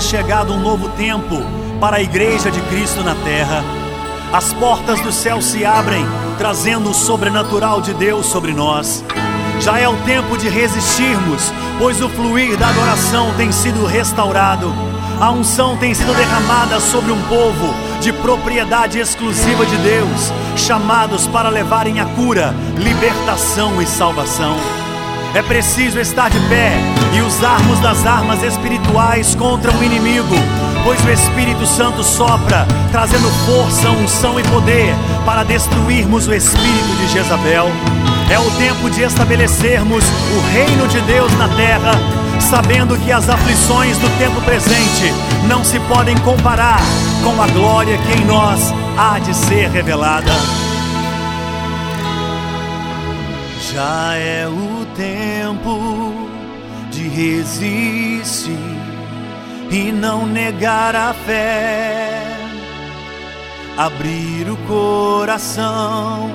chegado um novo tempo para a Igreja de Cristo na terra. As portas do céu se abrem, trazendo o sobrenatural de Deus sobre nós. Já é o tempo de resistirmos, pois o fluir da adoração tem sido restaurado. A unção tem sido derramada sobre um povo de propriedade exclusiva de Deus, chamados para levarem a cura, libertação e salvação. É preciso estar de pé e usarmos das armas espirituais contra o inimigo, pois o Espírito Santo sopra, trazendo força, unção e poder para destruirmos o espírito de Jezabel. É o tempo de estabelecermos o reino de Deus na terra, sabendo que as aflições do tempo presente não se podem comparar com a glória que em nós há de ser revelada. Já é o tempo de resistir e não negar a fé, abrir o coração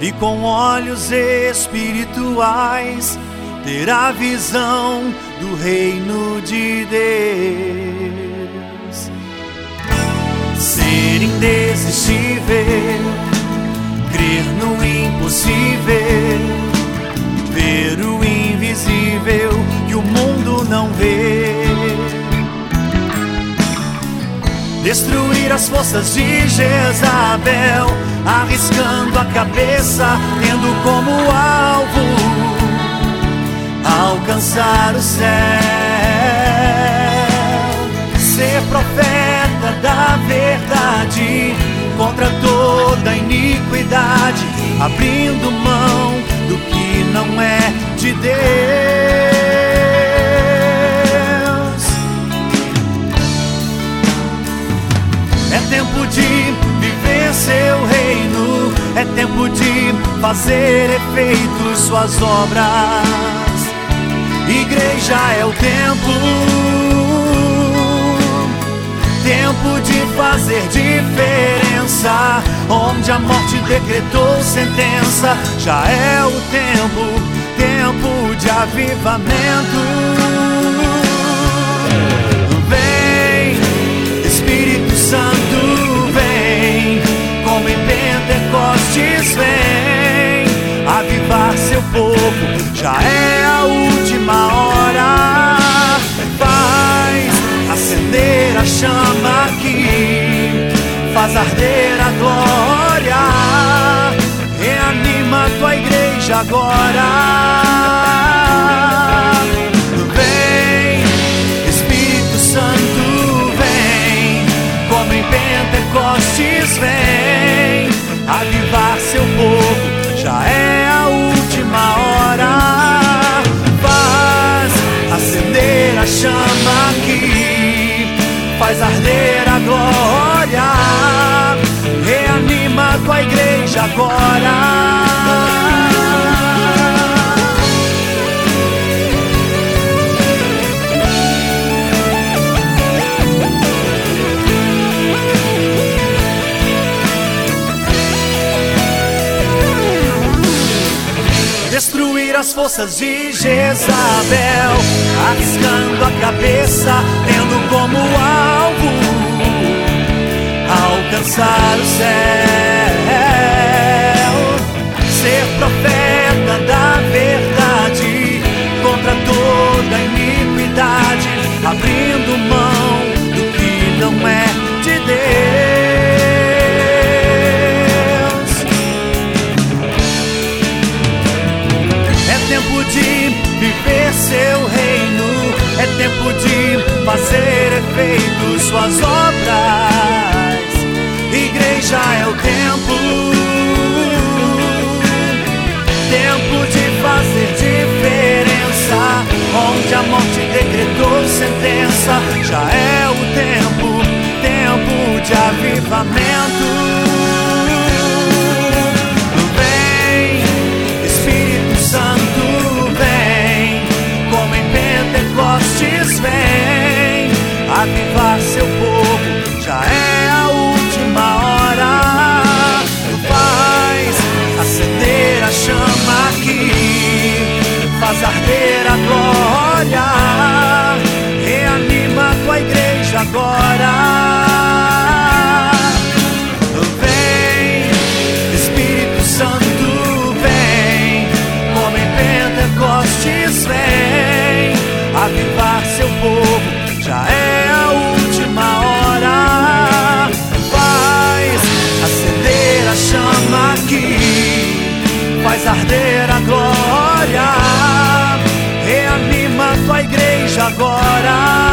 e com olhos espirituais ter a visão do reino de Deus. Destruir as forças de Jezabel, arriscando a cabeça, tendo como alvo alcançar o céu. Ser profeta da verdade contra toda iniquidade, abrindo mão do que não é de Deus. Tempo de viver seu reino, é tempo de fazer efeito suas obras. Igreja é o tempo, tempo de fazer diferença. Onde a morte decretou sentença, já é o tempo, tempo de avivamento. Santo, vem, como em Pentecostes, vem, avivar seu povo, já é a última hora. Faz acender a chama aqui, faz arder a glória, reanima tua igreja agora. Agora. Destruir as forças de Jezabel, arriscando a cabeça, tendo como alvo alcançar o céu. Ser profeta da verdade contra toda iniquidade, abrindo mão do que não é de Deus. É tempo de viver seu reino, é tempo de fazer efeito suas obras. Igreja é o tempo, Onde a morte decretou sentença, já é o tempo, tempo de avivamento. Glória. Reanima tua igreja agora.